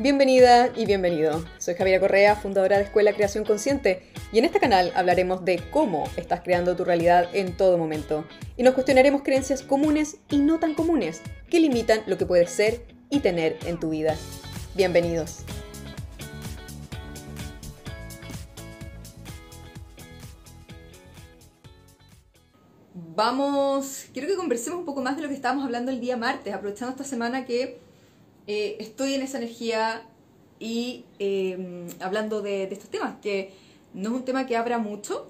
Bienvenida y bienvenido. Soy Javiera Correa, fundadora de Escuela Creación Consciente, y en este canal hablaremos de cómo estás creando tu realidad en todo momento. Y nos cuestionaremos creencias comunes y no tan comunes que limitan lo que puedes ser y tener en tu vida. Bienvenidos. Vamos, quiero que conversemos un poco más de lo que estábamos hablando el día martes, aprovechando esta semana que eh, estoy en esa energía y em, hablando de, estos temas, que no es un tema que abra mucho,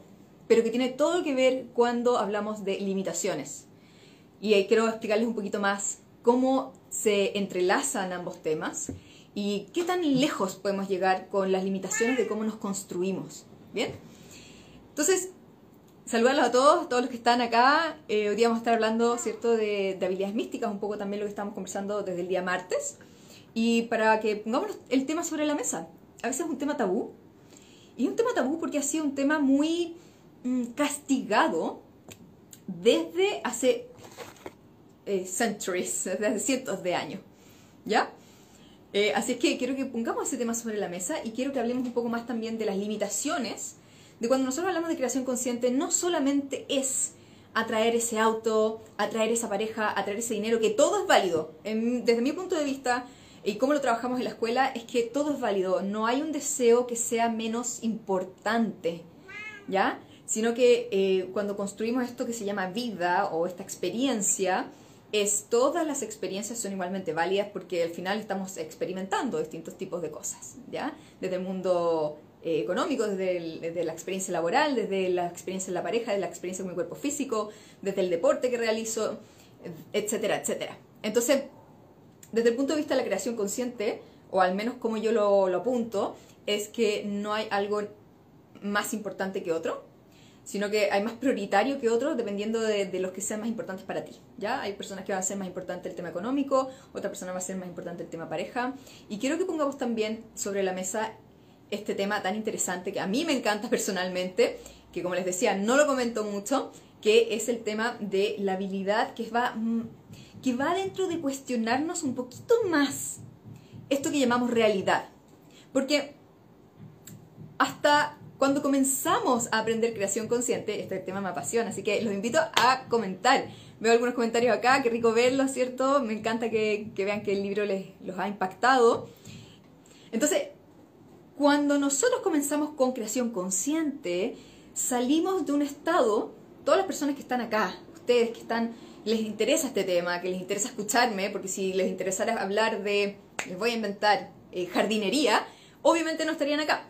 pero que tiene todo que ver cuando hablamos de limitaciones. Y ahí quiero explicarles un poquito más cómo se entrelazan ambos temas y qué tan lejos podemos llegar con las limitaciones de cómo nos construimos. ¿Bien? Entonces, saludarlos a todos, todos los que están acá. Eh, hoy día vamos a estar hablando, ¿cierto?, de, de, habilidades místicas, un poco también lo que estamos conversando desde el día martes y para que pongamos el tema sobre la mesa. A veces es un tema tabú. Y un tema tabú porque ha sido un tema muy mm, castigado desde hace eh, centuries, desde hace cientos de años. ¿Ya? Eh, así es que quiero que pongamos ese tema sobre la mesa y quiero que hablemos un poco más también de las limitaciones de cuando nosotros hablamos de creación consciente, no solamente es atraer ese auto, atraer esa pareja, atraer ese dinero, que todo es válido. desde mi punto de vista, y cómo lo trabajamos en la escuela es que todo es válido, no hay un deseo que sea menos importante, ¿ya? Sino que eh, cuando construimos esto que se llama vida o esta experiencia, es todas las experiencias son igualmente válidas porque al final estamos experimentando distintos tipos de cosas, ¿ya? Desde el mundo eh, económico, desde, desde, la experiencia laboral, desde la experiencia en la pareja, desde la experiencia con mi cuerpo físico, desde el deporte que realizo, etcétera, etcétera. Entonces, desde el punto de vista de la creación consciente, o al menos como yo lo, apunto, es que no hay algo más importante que otro, sino que hay más prioritario que otro dependiendo de, los que sean más importantes para ti. ¿ya? Hay personas que va a ser más importante el tema económico, otra persona va a ser más importante el tema pareja. Y quiero que pongamos también sobre la mesa este tema tan interesante que a mí me encanta personalmente, que como les decía, no lo comento mucho, que es el tema de la habilidad que va que va dentro de cuestionarnos un poquito más esto que llamamos realidad. Porque hasta cuando comenzamos a aprender creación consciente, este tema me apasiona, así que los invito a comentar. Veo algunos comentarios acá, qué rico verlos, ¿cierto? Me encanta que, vean que el libro les los ha impactado. Entonces, cuando nosotros comenzamos con creación consciente, salimos de un estado, todas las personas que están acá, ustedes que están les interesa este tema, que les interesa escucharme, porque si les interesara hablar de, les voy a inventar, eh, jardinería, obviamente no estarían acá,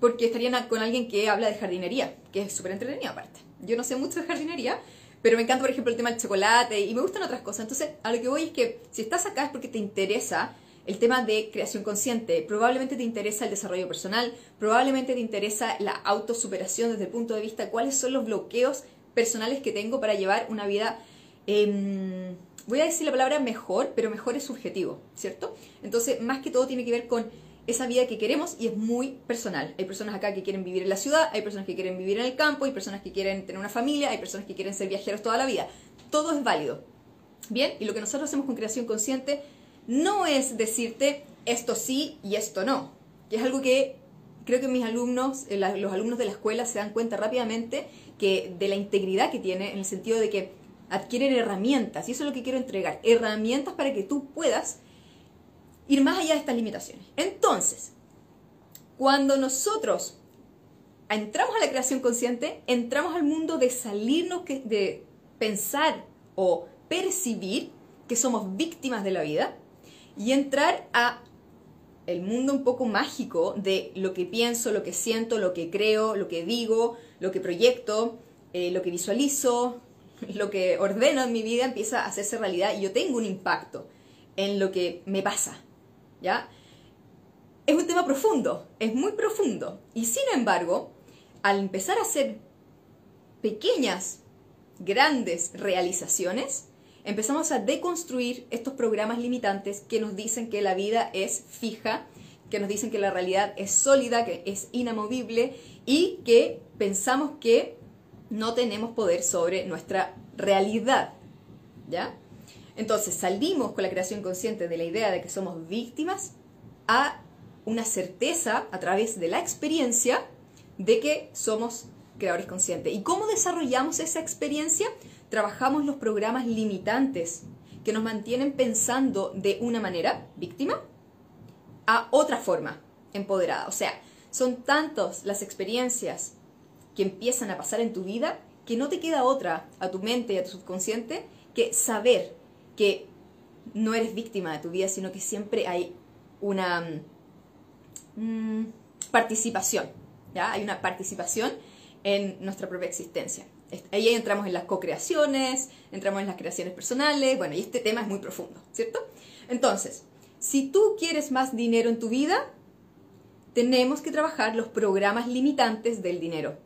porque estarían con alguien que habla de jardinería, que es súper entretenido aparte. Yo no sé mucho de jardinería, pero me encanta, por ejemplo, el tema del chocolate y me gustan otras cosas. Entonces, a lo que voy es que si estás acá es porque te interesa el tema de creación consciente, probablemente te interesa el desarrollo personal, probablemente te interesa la autosuperación desde el punto de vista cuáles son los bloqueos personales que tengo para llevar una vida Em, voy a decir la palabra mejor, pero mejor es subjetivo, ¿cierto? Entonces, más que todo tiene que ver con esa vida que queremos y es muy personal. Hay personas acá que quieren vivir en la ciudad, hay personas que quieren vivir en el campo, hay personas que quieren tener una familia, hay personas que quieren ser viajeros toda la vida. Todo es válido. Bien, y lo que nosotros hacemos con creación consciente no es decirte esto sí y esto no, que es algo que creo que mis alumnos, eh, los alumnos de la escuela se dan cuenta rápidamente que de la integridad que tiene en el sentido de que adquieren herramientas, y eso es lo que quiero entregar, herramientas para que tú puedas ir más allá de estas limitaciones. Entonces, cuando nosotros entramos a la creación consciente, entramos al mundo de salirnos de pensar o percibir que somos víctimas de la vida y entrar a el mundo un poco mágico de lo que pienso, lo que siento, lo que creo, lo que digo, lo que proyecto, eh, lo que visualizo, lo que ordeno en mi vida empieza a hacerse realidad y yo tengo un impacto en lo que me pasa, ¿ya? Es un tema profundo, es muy profundo. Y sin embargo, al empezar a hacer pequeñas, grandes realizaciones, empezamos a deconstruir estos programas limitantes que nos dicen que la vida es fija, que nos dicen que la realidad es sólida, que es inamovible y que pensamos que no tenemos poder sobre nuestra realidad. ¿Ya? Entonces salimos con la creación consciente de la idea de que somos víctimas a una certeza a través de la experiencia de que somos creadores conscientes. ¿Y cómo desarrollamos esa experiencia? Trabajamos los programas limitantes que nos mantienen pensando de una manera, víctima, a otra forma, empoderada. O sea, son tantas las experiencias que empiezan a pasar en tu vida que no te queda otra a tu mente y a tu subconsciente que saber que no eres víctima de tu vida, sino que siempre hay una mm, participación, ¿ya? Hay una participación en nuestra propia existencia. Ahí entramos en las co-creaciones, entramos en las creaciones personales, bueno, y este tema es muy profundo, ¿cierto? Entonces, si tú quieres más dinero en tu vida, tenemos que trabajar los programas limitantes del dinero.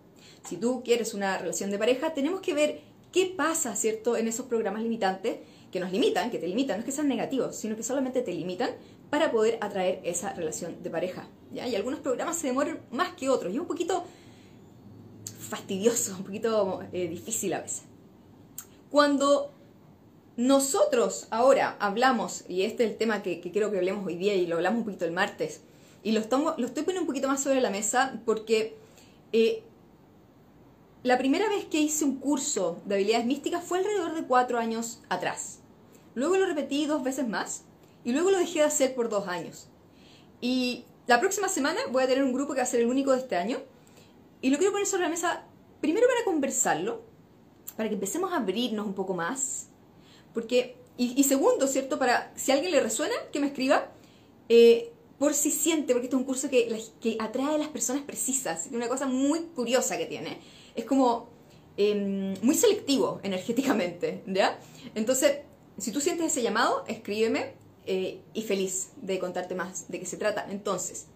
Si tú quieres una relación de pareja, tenemos que ver qué pasa, ¿cierto?, en esos programas limitantes que nos limitan, que te limitan, no es que sean negativos, sino que solamente te limitan para poder atraer esa relación de pareja. ¿ya? Y algunos programas se demoran más que otros y es un poquito fastidioso, un poquito eh, difícil a veces. Cuando nosotros ahora hablamos, y este es el tema que, quiero que hablemos hoy día y lo hablamos un poquito el martes, y lo, lo estoy poniendo un poquito más sobre la mesa porque eh, la primera vez que hice un curso de habilidades místicas fue alrededor de cuatro años atrás. Luego lo repetí dos veces más y luego lo dejé de hacer por dos años. Y la próxima semana voy a tener un grupo que va a ser el único de este año. Y lo quiero poner sobre la mesa primero para conversarlo, para que empecemos a abrirnos un poco más. Porque, y, segundo, ¿cierto? Para, si a alguien le resuena, que me escriba. Eh, por si siente, porque este es un curso que, que atrae a las personas precisas. Una cosa muy curiosa que tiene. Es como em, muy selectivo energéticamente, ¿ya? Entonces, si tú sientes ese llamado, escríbeme eh, y feliz de contarte más de qué se trata. Entonces,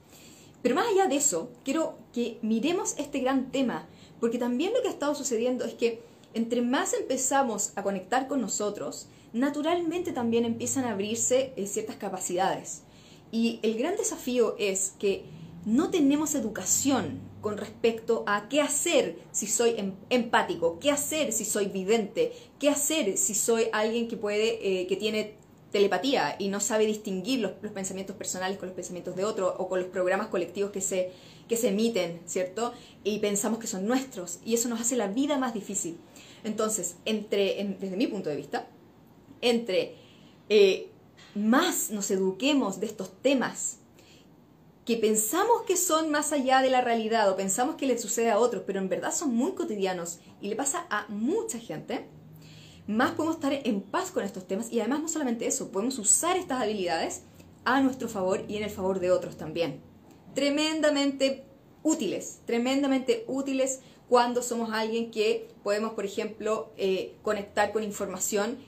pero más allá de eso, quiero que miremos este gran tema, porque también lo que ha estado sucediendo es que entre más empezamos a conectar con nosotros, naturalmente también empiezan a abrirse eh, ciertas capacidades. Y el gran desafío es que no tenemos educación con respecto a qué hacer si soy em, empático, qué hacer si soy vidente, qué hacer si soy alguien que puede, eh, que tiene telepatía y no sabe distinguir los, pensamientos personales con los pensamientos de otro o con los programas colectivos que se, que se emiten, ¿cierto? Y pensamos que son nuestros y eso nos hace la vida más difícil. Entonces, desde mi punto de vista, entre eh, más nos eduquemos de estos temas que pensamos que son más allá de la realidad o pensamos que le sucede a otros, pero en verdad son muy cotidianos y le pasa a mucha gente, más podemos estar en paz con estos temas y además no solamente eso, podemos usar estas habilidades a nuestro favor y en el favor de otros también. Tremendamente útiles, tremendamente útiles cuando somos alguien que podemos, por ejemplo, eh, conectar con información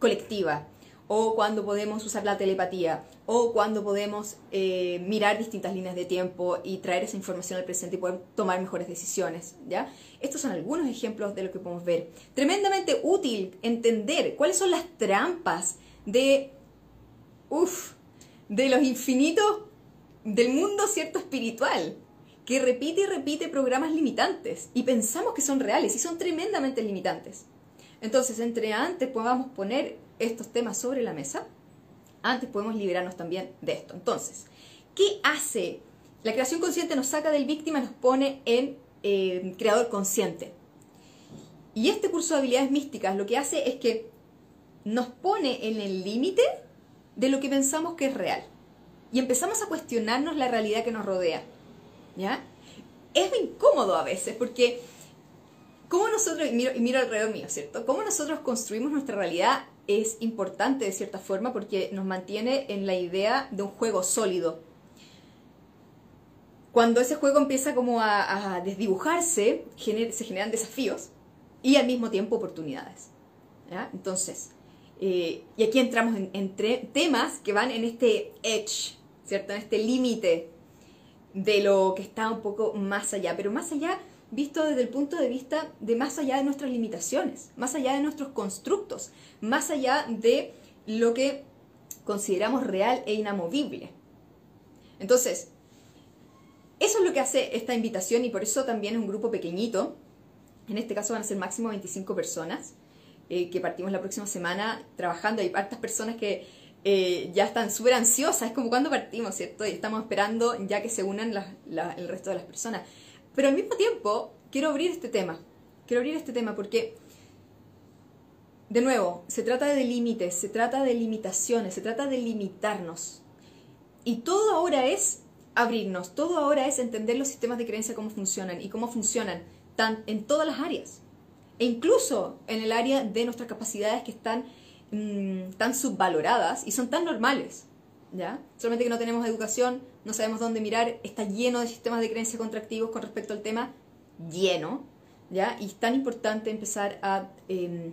colectiva, o cuando podemos usar la telepatía, o cuando podemos eh, mirar distintas líneas de tiempo y traer esa información al presente y poder tomar mejores decisiones, ¿ya? Estos son algunos ejemplos de lo que podemos ver. Tremendamente útil entender cuáles son las trampas de, uff, de los infinitos del mundo cierto espiritual, que repite y repite programas limitantes y pensamos que son reales y son tremendamente limitantes. Entonces, entre antes podamos poner estos temas sobre la mesa, antes podemos liberarnos también de esto. Entonces, ¿qué hace? La creación consciente nos saca del víctima, nos pone en eh, creador consciente. Y este curso de habilidades místicas lo que hace es que nos pone en el límite de lo que pensamos que es real. Y empezamos a cuestionarnos la realidad que nos rodea. ¿Ya? Es incómodo a veces porque ¿Cómo nosotros, y y miro alrededor mío, ¿cierto? ¿Cómo nosotros construimos nuestra realidad es importante de cierta forma porque nos mantiene en la idea de un juego sólido. Cuando ese juego empieza como a, desdibujarse, se generan desafíos y al mismo tiempo oportunidades. Entonces, eh, y aquí entramos en, temas que van en este edge, ¿cierto? En este límite de lo que está un poco más allá, pero más allá visto desde el punto de vista de más allá de nuestras limitaciones, más allá de nuestros constructos, más allá de lo que consideramos real e inamovible. Entonces, eso es lo que hace esta invitación y por eso también es un grupo pequeñito. En este caso van a ser máximo 25 personas eh, que partimos la próxima semana trabajando. Hay hartas personas que eh, ya están súper ansiosas, es como cuando partimos, ¿cierto? Y estamos esperando ya que se unan el resto de las personas. Pero al mismo tiempo, quiero abrir este tema, quiero abrir este tema porque, de nuevo, se trata de límites, se trata de limitaciones, se trata de limitarnos. Y todo ahora es abrirnos, todo ahora es entender los sistemas de creencia cómo funcionan y cómo funcionan en todas las áreas. E incluso en el área de nuestras capacidades que están mm, tan subvaloradas y son tan normales. Solamente que no tenemos educación, no sabemos dónde mirar, está lleno de sistemas de creencia contractivos con respecto al tema, lleno. ¿ya? Y es tan importante empezar a em,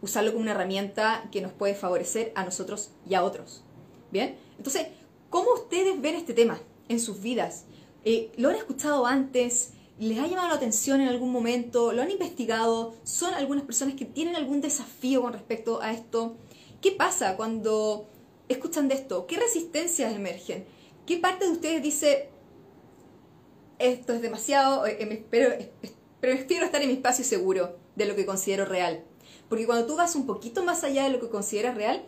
usarlo como una herramienta que nos puede favorecer a nosotros y a otros. ¿Bien? Entonces, ¿cómo ustedes ven este tema en sus vidas? Eh, ¿Lo han escuchado antes? ¿Les ha llamado la atención en algún momento? ¿Lo han investigado? ¿Son algunas personas que tienen algún desafío con respecto a esto? ¿Qué pasa cuando escuchan de esto? ¿Qué resistencias emergen? ¿Qué parte de ustedes dice, esto es demasiado, eh, pero, prefiero estar en mi espacio seguro de lo que considero real? Porque cuando tú vas un poquito más allá de lo que consideras real,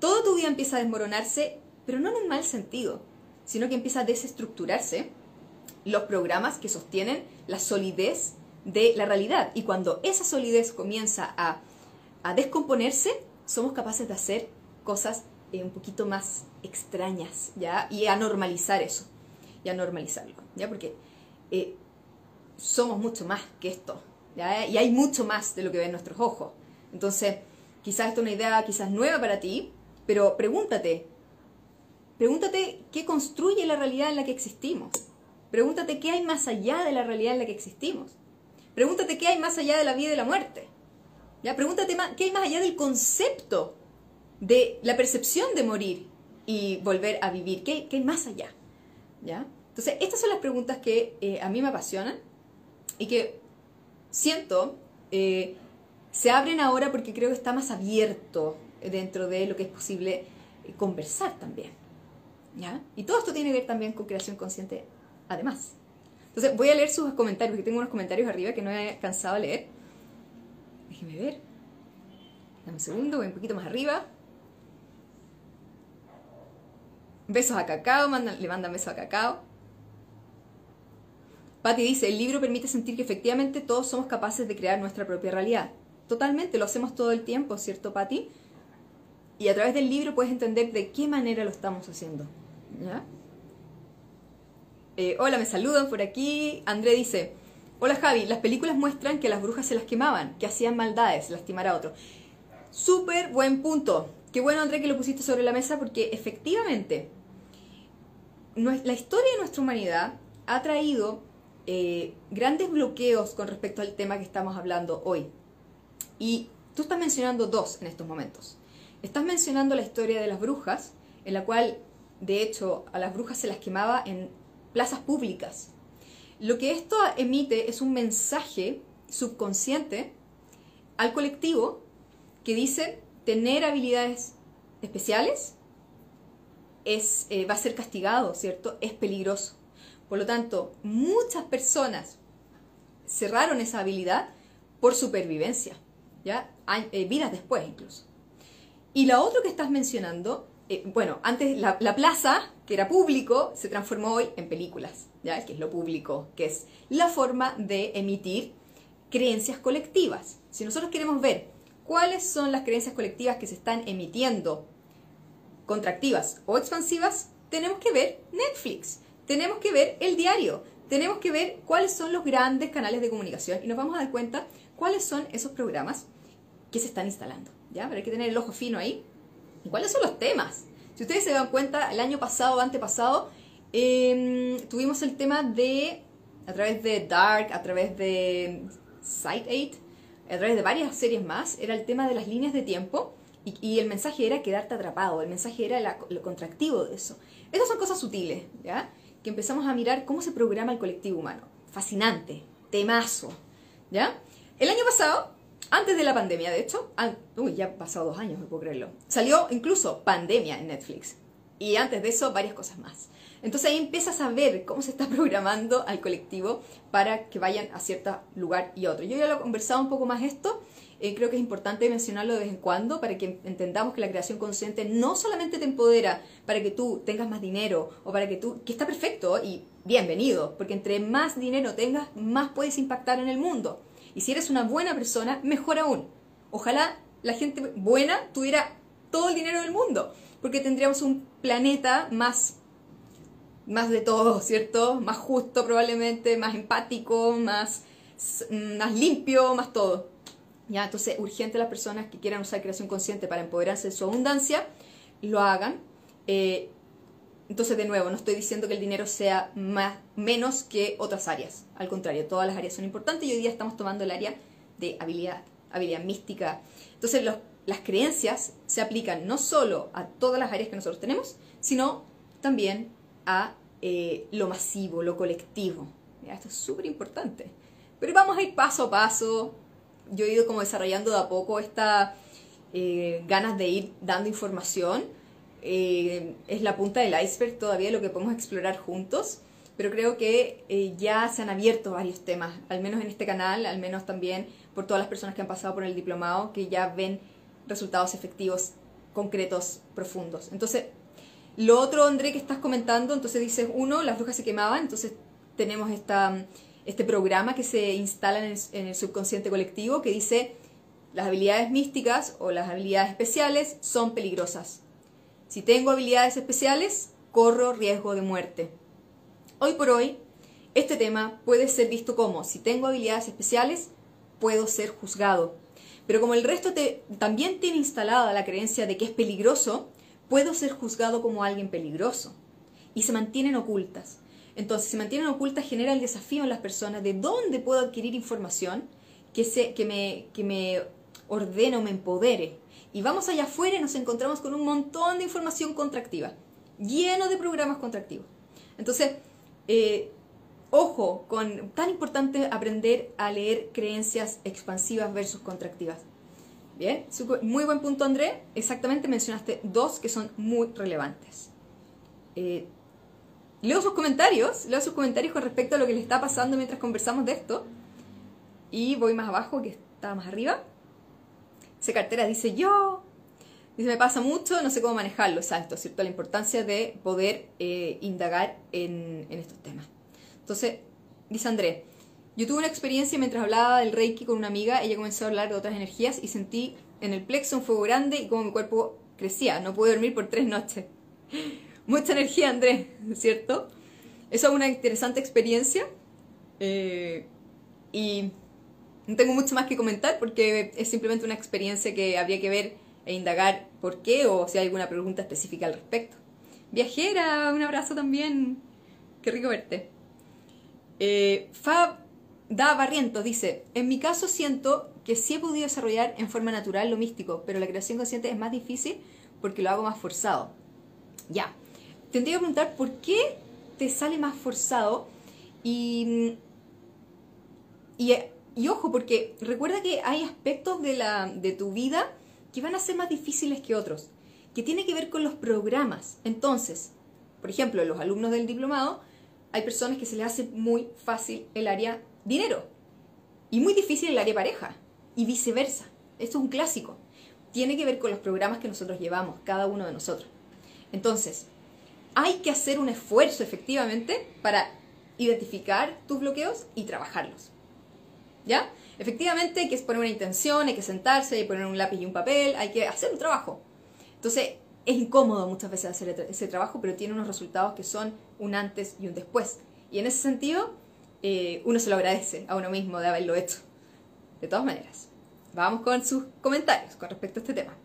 todo tu vida empieza a desmoronarse, pero no en un mal sentido, sino que empieza a desestructurarse los programas que sostienen la solidez de la realidad. Y cuando esa solidez comienza a, descomponerse, somos capaces de hacer cosas eh, un poquito más extrañas, ¿ya? Y a normalizar eso, y a normalizarlo, ¿ya? Porque eh, somos mucho más que esto, ¿ya? Y hay mucho más de lo que ven nuestros ojos. Entonces, quizás esto es una idea quizás nueva para ti, pero pregúntate, pregúntate qué construye la realidad en la que existimos. Pregúntate qué hay más allá de la realidad en la que existimos. Pregúntate qué hay más allá de la vida y la muerte. ¿Ya? Pregúntate qué hay más allá del concepto de la percepción de morir y volver a vivir. ¿Qué, hay más allá? ¿Ya? Entonces, estas son las preguntas que eh, a mí me apasionan y que siento eh, se abren ahora porque creo que está más abierto dentro de lo que es posible eh, conversar también. ¿Ya? Y todo esto tiene que ver también con creación consciente además. Entonces voy a leer sus comentarios, porque tengo unos comentarios arriba que no he cansado de leer. Déjeme ver. Dame un segundo, voy un poquito más arriba. Besos a Cacao, le mandan besos a Cacao. Patti dice, el libro permite sentir que efectivamente todos somos capaces de crear nuestra propia realidad. Totalmente, lo hacemos todo el tiempo, ¿cierto, Patti? Y a través del libro puedes entender de qué manera lo estamos haciendo. Eh, hola, me saludan por aquí. André dice, hola Javi, las películas muestran que las brujas se las quemaban, que hacían maldades, lastimar a otro. Súper buen punto. Qué bueno, André, que lo pusiste sobre la mesa porque efectivamente la historia de nuestra humanidad ha traído eh, grandes bloqueos con respecto al tema que estamos hablando hoy. Y tú estás mencionando dos en estos momentos. Estás mencionando la historia de las brujas, en la cual, de hecho, a las brujas se las quemaba en plazas públicas. Lo que esto emite es un mensaje subconsciente al colectivo que dice tener habilidades especiales es, eh, va a ser castigado, ¿cierto? Es peligroso. Por lo tanto, muchas personas cerraron esa habilidad por supervivencia, ¿ya? Hay, eh, vidas después incluso. Y lo otro que estás mencionando eh, bueno, antes la, plaza, que era público, se transformó hoy en películas, ¿ya? que es lo público, que es la forma de emitir creencias colectivas. Si nosotros queremos ver cuáles son las creencias colectivas que se están emitiendo, contractivas o expansivas, tenemos que ver Netflix, tenemos que ver el diario, tenemos que ver cuáles son los grandes canales de comunicación y nos vamos a dar cuenta cuáles son esos programas que se están instalando. ¿ya? Pero hay que tener el ojo fino ahí ¿Y cuáles son los temas? Si ustedes se dan cuenta, el año pasado o antepasado em, tuvimos el tema de, a través de Dark, a través de Site 8, a través de varias series más, era el tema de las líneas de tiempo y, el mensaje era quedarte atrapado, el mensaje era lo contractivo de eso. Esas son cosas sutiles, ¿ya? Que empezamos a mirar cómo se programa el colectivo humano. Fascinante, temazo, ¿ya? El año pasado antes de la pandemia, de hecho, uy, ya han pasado dos años, no puedo creerlo. Salió incluso Pandemia en Netflix. y antes de eso varias cosas más. Entonces ahí empiezas a ver cómo se está programando al colectivo para que vayan a cierto lugar y otro. Yo ya lo he conversado un poco más esto, eh, creo que es importante mencionarlo de vez en cuando para que entendamos que la creación consciente no solamente te empodera para que tú tengas más dinero o para que tú, que está perfecto y bienvenido, porque entre más dinero tengas, más puedes impactar en el mundo. Y si eres una buena persona, mejor aún. Ojalá la gente buena tuviera todo el dinero del mundo, porque tendríamos un planeta más más de todo, ¿cierto? Más justo probablemente, más empático, más, más limpio, más todo. ¿Ya? Entonces, urgente las personas que quieran usar creación consciente para empoderarse de su abundancia, lo hagan. Eh, entonces, de nuevo, no estoy diciendo que el dinero sea más, menos que otras áreas. Al contrario, todas las áreas son importantes y hoy día estamos tomando el área de habilidad, habilidad mística. Entonces, las creencias se aplican no solo a todas las áreas que nosotros tenemos, sino también a eh, lo masivo, lo colectivo. Esto es súper importante. Pero vamos a ir paso a paso. Yo he ido como desarrollando de a poco esta eh, ganas de ir dando información. Eh, es la punta del iceberg todavía lo que podemos explorar juntos. Pero creo que ya se han abierto varios temas, al menos en este canal, al menos también por todas las personas que han pasado por el diplomado, que ya ven resultados efectivos, concretos, profundos. Entonces, lo otro, André, que estás comentando, entonces dices, uno, las brujas se quemaban, entonces tenemos esta, este programa que se instala en el, subconsciente colectivo que dice, las habilidades místicas o las habilidades especiales son peligrosas. Si tengo habilidades especiales, corro riesgo de muerte. Hoy por hoy, este tema puede ser visto como, si tengo habilidades especiales, puedo ser juzgado. Pero como el resto también tiene instalada la creencia de que es peligroso, puedo ser juzgado como alguien peligroso y se mantienen ocultas. Entonces, se mantienen ocultas genera el desafío en las personas de dónde puedo adquirir información que, se, que, me, que me ordene o me empodere. Y vamos allá afuera y nos encontramos con un montón de información contractiva, lleno de programas contractivos. Entonces, eh, ojo, con tan importante aprender a leer creencias expansivas versus contractivas. Bien, muy buen punto André. Exactamente mencionaste dos que son muy relevantes. Eh, leo sus comentarios, leo sus comentarios con respecto a lo que le está pasando mientras conversamos de esto. Y voy más abajo, que está más arriba. Ese cartera dice yo. Dice, me pasa mucho, no sé cómo manejarlo, exacto, ¿cierto? La importancia de poder eh, indagar en, en estos temas. Entonces, dice André, yo tuve una experiencia mientras hablaba del Reiki con una amiga, ella comenzó a hablar de otras energías y sentí en el plexo un fuego grande y como mi cuerpo crecía. No pude dormir por tres noches. Mucha energía, Andrés, ¿cierto? Eso es una interesante experiencia eh, y no tengo mucho más que comentar porque es simplemente una experiencia que habría que ver e indagar por qué o si hay alguna pregunta específica al respecto. Viajera, un abrazo también. Qué rico verte. Eh, Fab Da Barrientos dice, en mi caso siento que sí he podido desarrollar en forma natural lo místico, pero la creación consciente es más difícil porque lo hago más forzado. Ya, tendría que preguntar por qué te sale más forzado y, y, y, ojo, porque recuerda que hay aspectos de, la, de tu vida que van a ser más difíciles que otros, que tiene que ver con los programas. Entonces, por ejemplo, los alumnos del diplomado, hay personas que se les hace muy fácil el área dinero. Y muy difícil el área pareja. Y viceversa. Esto es un clásico. Tiene que ver con los programas que nosotros llevamos, cada uno de nosotros. Entonces, hay que hacer un esfuerzo efectivamente para identificar tus bloqueos y trabajarlos. ¿Ya? Efectivamente hay que poner una intención, hay que sentarse, hay que poner un lápiz y un papel, hay que hacer un trabajo. Entonces, es incómodo muchas veces hacer ese trabajo, pero tiene unos resultados que son un antes y un después. Y en ese sentido, eh, uno se lo agradece a uno mismo de haberlo hecho. De todas maneras, vamos con sus comentarios con respecto a este tema.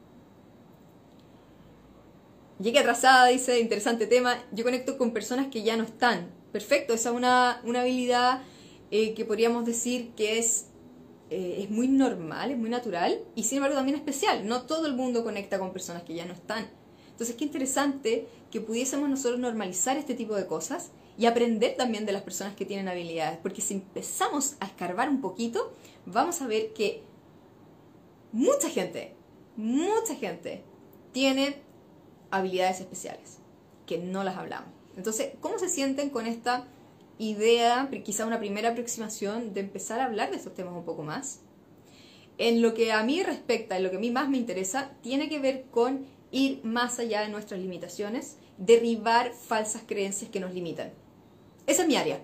Llegué atrasada, dice, interesante tema. Yo conecto con personas que ya no están. Perfecto, esa es una, habilidad eh, que podríamos decir que es, eh, es muy normal, es muy natural y sin embargo también especial. No todo el mundo conecta con personas que ya no están. Entonces, qué interesante que pudiésemos nosotros normalizar este tipo de cosas y aprender también de las personas que tienen habilidades, porque si empezamos a escarbar un poquito, vamos a ver que mucha gente, mucha gente tiene habilidades especiales. que no las hablamos. Entonces, ¿cómo se sienten con esta idea, quizá una primera aproximación de empezar a hablar de estos temas un poco más? En lo que a mí respecta, en lo que a mí más me interesa, tiene que ver con ir más allá de nuestras limitaciones, derribar falsas creencias que nos limitan. Esa es mi área.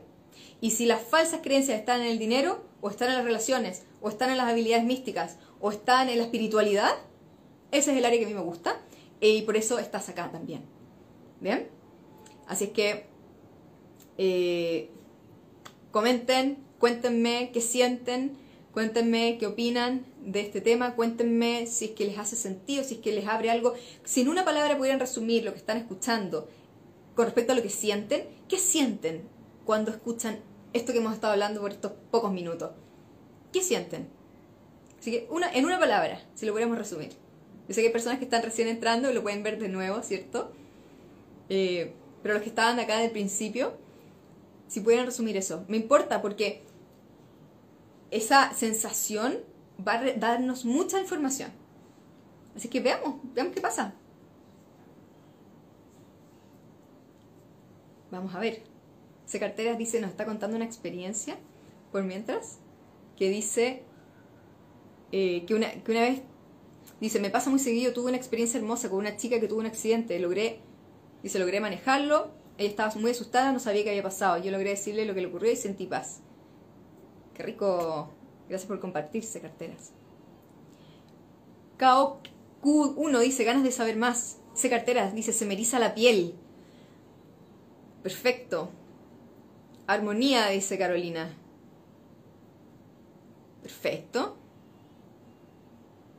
Y si las falsas creencias están en el dinero, o están en las relaciones, o están en las habilidades místicas, o están en la espiritualidad, ese es el área que a mí me gusta y por eso estás acá también. ¿Bien? Así es que eh, comenten, cuéntenme qué sienten, cuéntenme qué opinan de este tema, cuéntenme si es que les hace sentido, si es que les abre algo. Si en una palabra pudieran resumir lo que están escuchando con respecto a lo que sienten, ¿qué sienten cuando escuchan esto que hemos estado hablando por estos pocos minutos? ¿Qué sienten? Así que una, en una palabra, si lo pudiéramos resumir. Yo sé que hay personas que están recién entrando y lo pueden ver de nuevo, ¿cierto? Eh, pero los que estaban acá del principio, si pudieran resumir eso. Me importa porque esa sensación va a darnos mucha información. Así que veamos, veamos qué pasa. Vamos a ver. Carteras dice, nos está contando una experiencia, por mientras, que dice eh, que, una, que una vez, dice, me pasa muy seguido, tuve una experiencia hermosa con una chica que tuvo un accidente, logré, dice, logré manejarlo, ella estaba muy asustada, no sabía qué había pasado, yo logré decirle lo que le ocurrió y sentí paz. Qué rico, gracias por compartirse, carteras. KOQ1 dice, ganas de saber más. C. Carteras dice, se me la piel. Perfecto. Armonía, dice Carolina. Perfecto.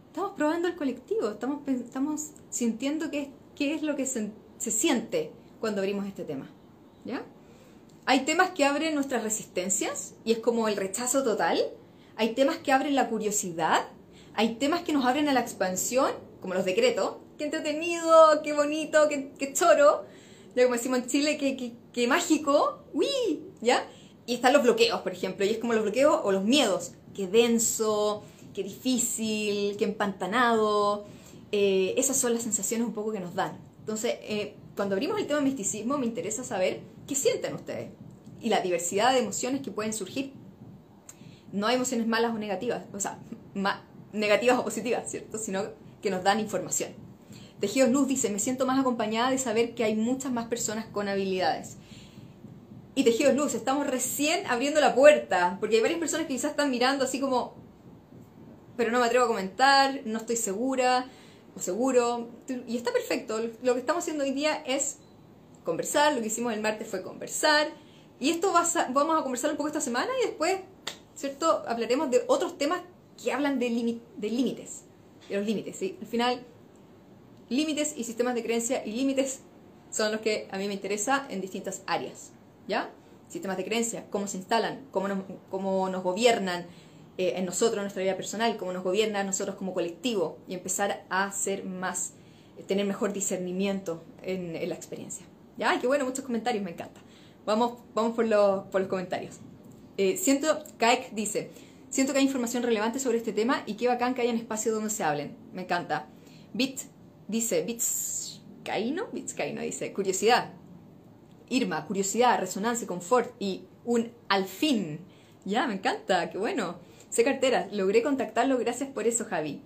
Estamos probando el colectivo, estamos, estamos sintiendo qué, qué es lo que se, siente cuando abrimos este tema. ¿Ya? Hay temas que abren nuestras resistencias y es como el rechazo total. Hay temas que abren la curiosidad. Hay temas que nos abren a la expansión, como los decretos. Qué entretenido, qué bonito, qué, qué choro. Ya como decimos en Chile, qué, qué, qué mágico. ¡Uy! ¿Ya? Y están los bloqueos, por ejemplo, y es como los bloqueos o los miedos. Qué denso, qué difícil, qué empantanado. Eh, esas son las sensaciones un poco que nos dan. Entonces, eh, cuando abrimos el tema de misticismo, me interesa saber qué sienten ustedes y la diversidad de emociones que pueden surgir. No hay emociones malas o negativas, o sea, negativas o positivas, ¿cierto? Sino que nos dan información. Tejidos Luz dice, me siento más acompañada de saber que hay muchas más personas con habilidades. Y Tejidos Luz, estamos recién abriendo la puerta, porque hay varias personas que quizás están mirando así como, pero no me atrevo a comentar, no estoy segura o seguro. Y está perfecto. Lo que estamos haciendo hoy día es conversar. Lo que hicimos el martes fue conversar. Y esto vamos a conversar un poco esta semana y después, ¿cierto? Hablaremos de otros temas que hablan de, de límites. De los límites, ¿sí? Al final, límites y sistemas de creencia y límites son los que a mí me interesa en distintas áreas. ¿Ya? Sistemas de creencia, cómo se instalan, cómo nos, cómo nos gobiernan eh, en nosotros, en nuestra vida personal, cómo nos gobierna a nosotros como colectivo y empezar a ser más, tener mejor discernimiento en, la experiencia. ¿Ya? Qué bueno, muchos comentarios, me encanta. Vamos, vamos por, los, por los comentarios. Eh, siento, Kaek dice, siento que hay información relevante sobre este tema y qué bacán que haya un espacio donde se hablen. Me encanta. Bit dice, Bits Caino dice, curiosidad, Irma, curiosidad, resonancia, confort y un al fin. Ya, me encanta, qué bueno. Sé carteras, logré contactarlo, gracias por eso, Javi.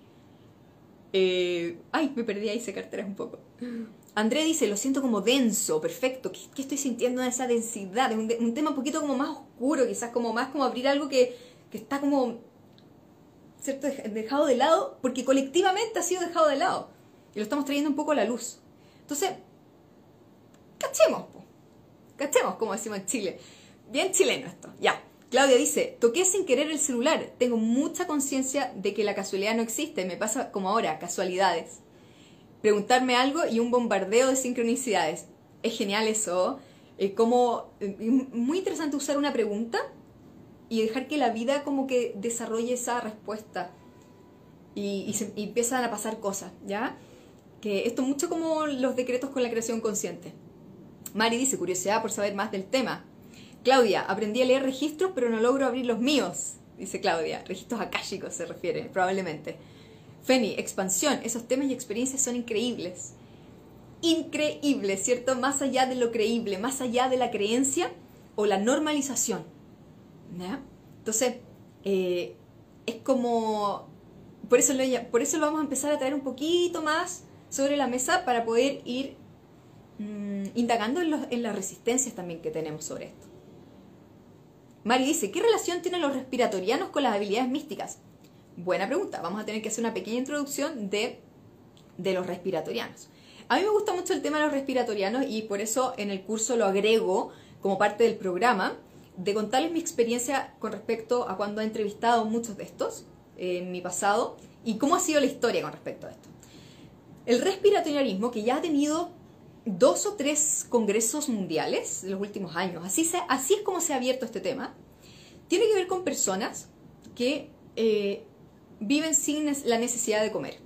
Eh, ay, me perdí ahí, sé carteras un poco. André dice, lo siento como denso, perfecto. ¿Qué, estoy sintiendo en esa densidad? Es un, tema un poquito como más oscuro, quizás como más como abrir algo que, que está como, ¿cierto? Dejado de lado, porque colectivamente ha sido dejado de lado. Y lo estamos trayendo un poco a la luz. Entonces, cachemos, Cachemos, como decimos en Chile. Bien chileno esto. Ya. Claudia dice, toqué sin querer el celular. Tengo mucha conciencia de que la casualidad no existe. Me pasa como ahora, casualidades. Preguntarme algo y un bombardeo de sincronicidades. Es genial eso. Es como muy interesante usar una pregunta y dejar que la vida como que desarrolle esa respuesta. Y, y empiezan a pasar cosas, ¿ya? Que esto mucho como los decretos con la creación consciente. Mari dice, curiosidad por saber más del tema. Claudia, aprendí a leer registros, pero no logro abrir los míos, dice Claudia. Registros akáshicos se refiere, probablemente. Feni, expansión. Esos temas y experiencias son increíbles. increíble, ¿cierto? Más allá de lo creíble, más allá de la creencia o la normalización. Entonces, eh, es como... Por eso, lo, por eso lo vamos a empezar a traer un poquito más sobre la mesa para poder ir indagando en, las resistencias también que tenemos sobre esto. Mari dice, ¿qué relación tienen los respiratorianos con las habilidades místicas? Buena pregunta. Vamos a tener que hacer una pequeña introducción de, de los respiratorianos. A mí me gusta mucho el tema de los respiratorianos y por eso en el curso lo agrego como parte del programa, de contarles mi experiencia con respecto a cuando he entrevistado muchos de estos en mi pasado y cómo ha sido la historia con respecto a esto. El respiratorianismo, que ya ha tenido dos o tres congresos mundiales en los últimos años, así, así es como se ha abierto este tema, tiene que ver con personas que eh, viven sin la necesidad de comer.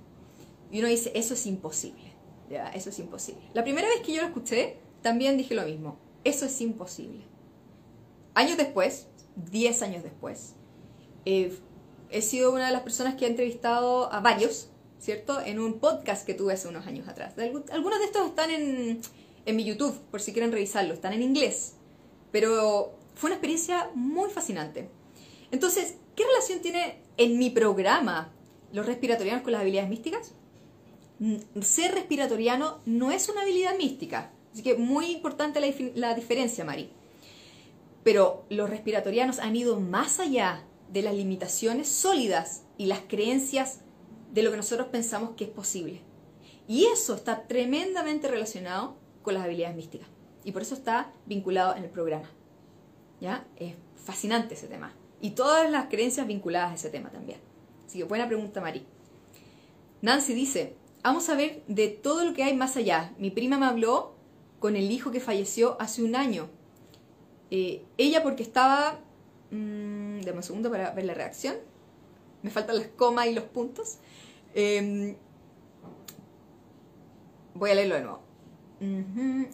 Y uno dice, eso es imposible. Ya, eso es imposible. La primera vez que yo lo escuché, también dije lo mismo. Eso es imposible. Años después, 10 años después, eh, he sido una de las personas que ha entrevistado a varios, ¿cierto? En un podcast que tuve hace unos años atrás. Algunos de estos están en, en mi YouTube, por si quieren revisarlo. Están en inglés. Pero fue una experiencia muy fascinante. Entonces, ¿qué relación tiene en mi programa los respiratorianos con las habilidades místicas? Ser respiratoriano no es una habilidad mística. Así que muy importante la, la diferencia, Mari. Pero los respiratorianos han ido más allá de las limitaciones sólidas y las creencias de lo que nosotros pensamos que es posible. Y eso está tremendamente relacionado con las habilidades místicas. Y por eso está vinculado en el programa. ¿Ya? Es fascinante ese tema. Y todas las creencias vinculadas a ese tema también. Así que buena pregunta, Mari. Nancy dice, vamos a ver de todo lo que hay más allá. Mi prima me habló con el hijo que falleció hace un año. Eh, ella porque estaba... Mmm, dame un segundo para ver la reacción. Me faltan las comas y los puntos. Em, voy a leerlo de nuevo.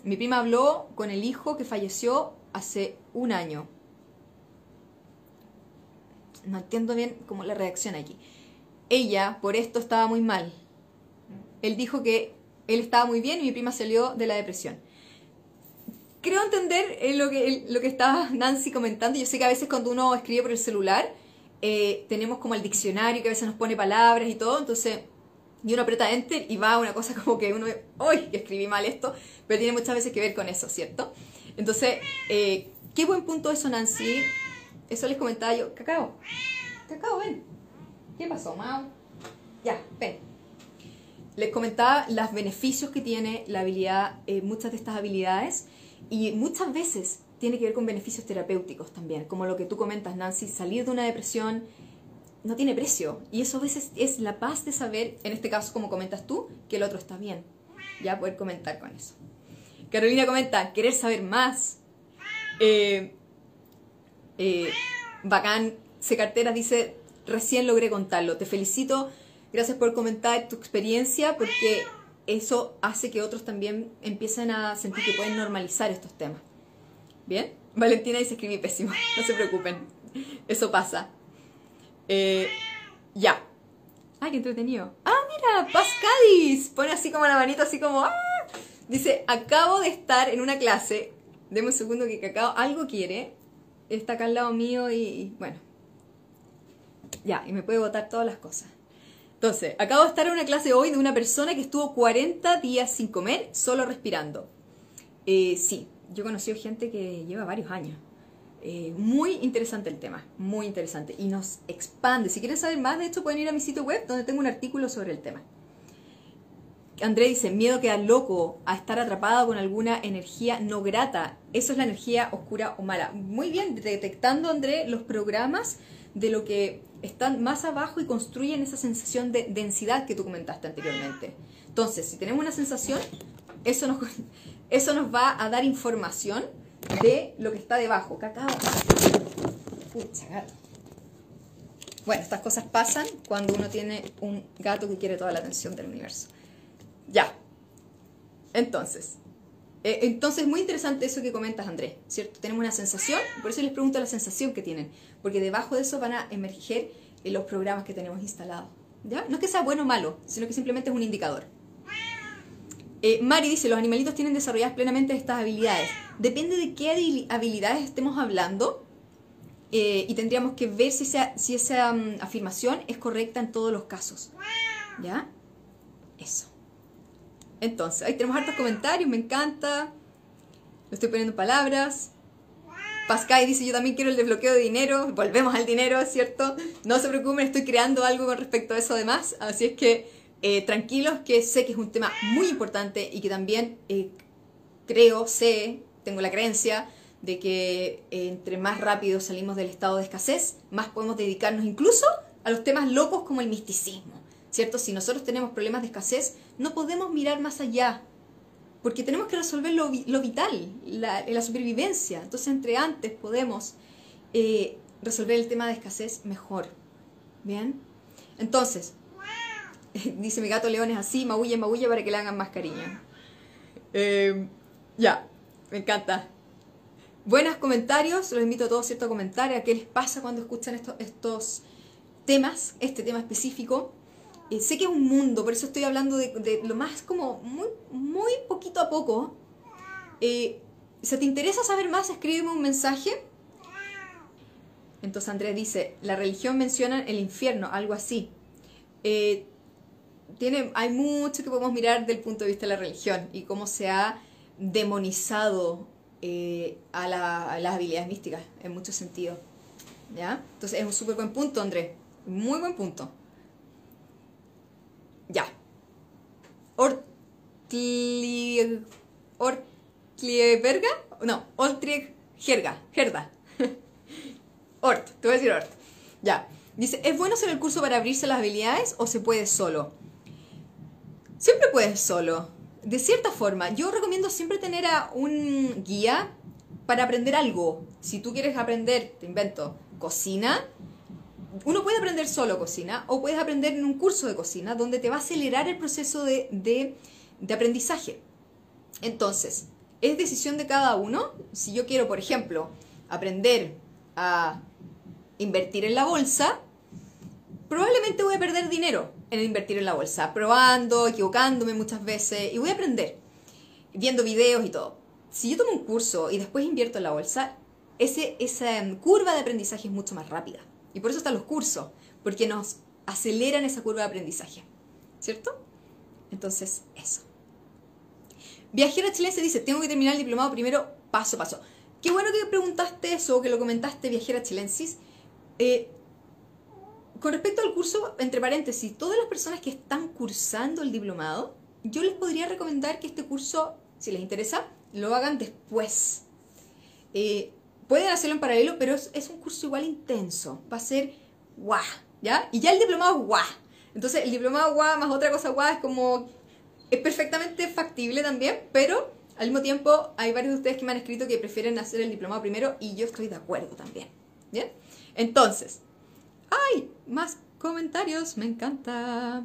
Mi prima habló con el hijo que falleció hace un año no entiendo bien cómo la reacción aquí. Ella por esto estaba muy mal. Él dijo que él estaba muy bien y mi prima salió de la depresión. Creo entender eh, lo que, lo que estaba Nancy comentando. Yo sé que a veces cuando uno escribe por el celular, eh, tenemos como el diccionario que a veces nos pone palabras y todo, entonces y uno aprieta enter y va una cosa como que uno, ¡ay! escribí mal esto, pero tiene muchas veces que ver con eso, ¿cierto? Entonces, eh, qué buen punto eso, Nancy. Eso les comentaba yo. Cacao. Cacao, ven. ¿Qué pasó, Mau? Ya, ven. Les comentaba los beneficios que tiene la habilidad, eh, muchas de estas habilidades, y muchas veces tiene que ver con beneficios terapéuticos también, como lo que tú comentas, Nancy, salir de una depresión no tiene precio. Y eso a veces es la paz de saber, en este caso como comentas tú, que el otro está bien. Ya poder comentar con eso. Carolina comenta, querer saber más. Eh, eh, bacán, se cartera dice, recién logré contarlo. Te felicito, gracias por comentar tu experiencia, porque eso hace que otros también empiecen a sentir que pueden normalizar estos temas. ¿Bien? Valentina dice escribí pésimo, no se preocupen, eso pasa. Eh, ya. Ay, qué entretenido. Ah, mira, Paz Cádiz. Pone así como la manito, así como... ¡ah! Dice, acabo de estar en una clase. Deme un segundo que Cacao algo quiere está acá al lado mío y, bueno, ya, y me puede botar todas las cosas. Entonces, acabo de estar en una clase hoy de una persona que estuvo 40 días sin comer, solo respirando. Eh, sí, yo he conocido gente que lleva varios años. Eh, muy interesante el tema, muy interesante. Y nos expande. Si quieren saber más de esto, pueden ir a mi sitio web donde tengo un artículo sobre el tema. André dice, miedo a quedar loco, a estar atrapado con alguna energía no grata. Eso es la energía oscura o mala. Muy bien, detectando, André, los programas de lo que están más abajo y construyen esa sensación de densidad que tú comentaste anteriormente. Entonces, si tenemos una sensación, eso nos, eso nos va a dar información de lo que está debajo. Cacao. Pucha, gato. Bueno, estas cosas pasan cuando uno tiene un gato que quiere toda la atención del universo. Ya. Entonces, eh, entonces, muy interesante eso que comentas, Andrés, ¿cierto? Tenemos una sensación, por eso les pregunto la sensación que tienen, porque debajo de eso van a emerger eh, los programas que tenemos instalados. ¿Ya? No es que sea bueno o malo, sino que simplemente es un indicador. Eh, Mari dice, los animalitos tienen desarrolladas plenamente estas habilidades. Depende de qué habilidades estemos hablando eh, y tendríamos que ver si esa, mm, afirmación es correcta en todos los casos. ¿Ya? Eso. Entonces, ahí tenemos hartos comentarios, me encanta. Le estoy poniendo palabras. Pascal dice, yo también quiero el desbloqueo de dinero. Volvemos al dinero, ¿cierto? No se preocupen, estoy creando algo con respecto a eso además. Así es que eh, tranquilos, que sé que es un tema muy importante y que también eh, creo, sé, tengo la creencia de que eh, entre más rápido salimos del estado de escasez, más podemos dedicarnos incluso a los temas locos como el misticismo. ¿Cierto? Si nosotros tenemos problemas de escasez, no podemos mirar más allá porque tenemos que resolver lo, vital, la, la, supervivencia. Entonces, entre antes podemos eh, resolver el tema de escasez mejor. ¿Bien? Entonces, dice mi gato León es así, maulle, maulle para que le hagan más cariño. Eh, ya, me encanta. Buenos comentarios, los invito a todos ¿cierto? a comentar a qué les pasa cuando escuchan estos, estos temas, este tema específico. Eh, sé que es un mundo, por eso estoy hablando de, lo más como muy, muy poquito a poco. Eh, si te interesa saber más, escríbeme un mensaje. Entonces Andrés dice, la religión menciona el infierno, algo así. Eh, tiene, hay mucho que podemos mirar del punto de vista de la religión y cómo se ha demonizado a, a, las habilidades místicas en muchos sentidos. ¿Ya? Entonces es un súper buen punto, Andrés. Muy buen punto. Ya. Ortli... Ortlieberga? No, Ortlieg Jerga. Gerda. Ort, te voy a decir Ort. Ya. Dice, ¿es bueno hacer el curso para abrirse las habilidades o se puede solo? Siempre puedes solo. De cierta forma, yo recomiendo siempre tener a un guía para aprender algo. Si tú quieres aprender, te invento, cocina, uno puede aprender solo cocina o puedes aprender en un curso de cocina donde te va a acelerar el proceso de, de, aprendizaje. Entonces, es decisión de cada uno. Si yo quiero, por ejemplo, aprender a invertir en la bolsa, probablemente voy a perder dinero en invertir en la bolsa, probando, equivocándome muchas veces, y voy a aprender, viendo videos y todo. Si yo tomo un curso y después invierto en la bolsa, ese, esa curva de aprendizaje es mucho más rápida. Y por eso están los cursos, porque nos aceleran esa curva de aprendizaje. ¿Cierto? Entonces, eso. Viajera chilense dice, tengo que terminar el diplomado primero, paso a paso. Qué bueno que preguntaste eso, que lo comentaste, viajera chilensis. Eh, con respecto al curso, entre paréntesis, todas las personas que están cursando el diplomado, yo les podría recomendar que este curso, si les interesa, lo hagan después. Eh, Pueden hacerlo en paralelo, pero es, un curso igual intenso. Va a ser guau, ¿ya? Y ya el diplomado es guau. Entonces, el diplomado guau más otra cosa guau es como... Es perfectamente factible también, pero al mismo tiempo hay varios de ustedes que me han escrito que prefieren hacer el diplomado primero y yo estoy de acuerdo también. ¿Bien? Entonces, ¡ay! Más comentarios, me encanta.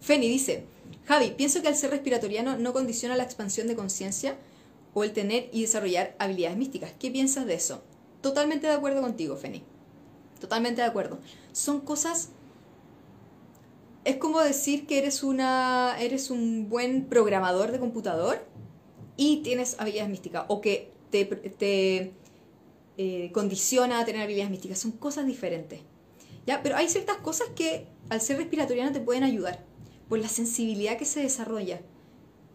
Feni dice, Javi, pienso que al ser respiratoriano no condiciona la expansión de conciencia o el tener y desarrollar habilidades místicas. ¿Qué piensas de eso? Totalmente de acuerdo contigo, Feni. Totalmente de acuerdo. Son cosas... Es como decir que eres, una, eres un buen programador de computador y tienes habilidades místicas o que te, te eh, condiciona a tener habilidades místicas. Son cosas diferentes. ¿Ya? Pero hay ciertas cosas que al ser respiratoriano te pueden ayudar por la sensibilidad que se desarrolla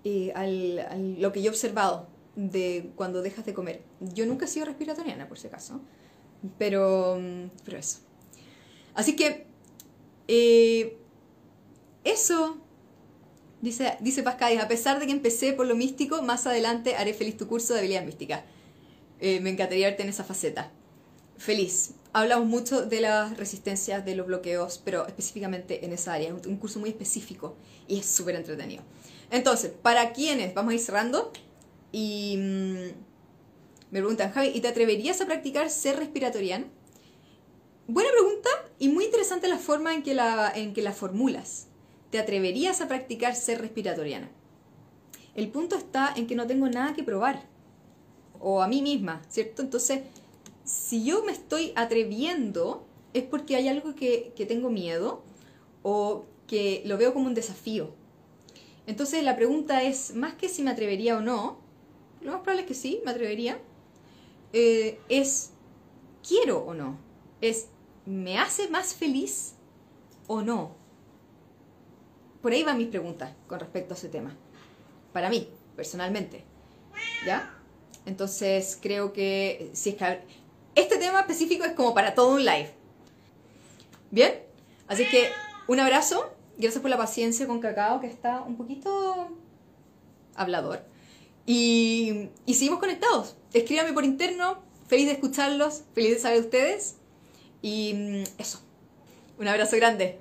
eh, al, lo que yo he observado de cuando dejas de comer. Yo nunca he sido respiratoriana, por si acaso, pero, pero eso. Así que, eh, eso, dice, dice Pascal, a pesar de que empecé por lo místico, más adelante haré feliz tu curso de habilidad mística. Eh, me encantaría verte en esa faceta. Feliz. Hablamos mucho de las resistencias, de los bloqueos, pero específicamente en esa área. Es un curso muy específico y es súper entretenido. Entonces, ¿para quiénes? Vamos a ir cerrando. Y mm, me preguntan, Javi, ¿y te atreverías a practicar ser respiratoriano? Buena pregunta y muy interesante la forma en que la, en que la formulas. ¿Te atreverías a practicar ser respiratoriana? El punto está en que no tengo nada que probar. O a mí misma, ¿cierto? Entonces, si yo me estoy atreviendo, es porque hay algo que, que tengo miedo o que lo veo como un desafío. Entonces la pregunta es, más que si me atrevería o no, lo más probable es que sí, me atrevería, eh, es, ¿quiero o no? Es, ¿me hace más feliz o no? Por ahí van mis preguntas con respecto a ese tema. Para mí, personalmente. ¿Ya? Entonces creo que si es que este tema específico es como para todo un live. ¿Bien? Así que un abrazo. Gracias por la paciencia con Cacao, que está un poquito hablador. Y, y seguimos conectados. Escríbame por interno. Feliz de escucharlos. Feliz de saber de ustedes. Y mm, eso. Un abrazo grande.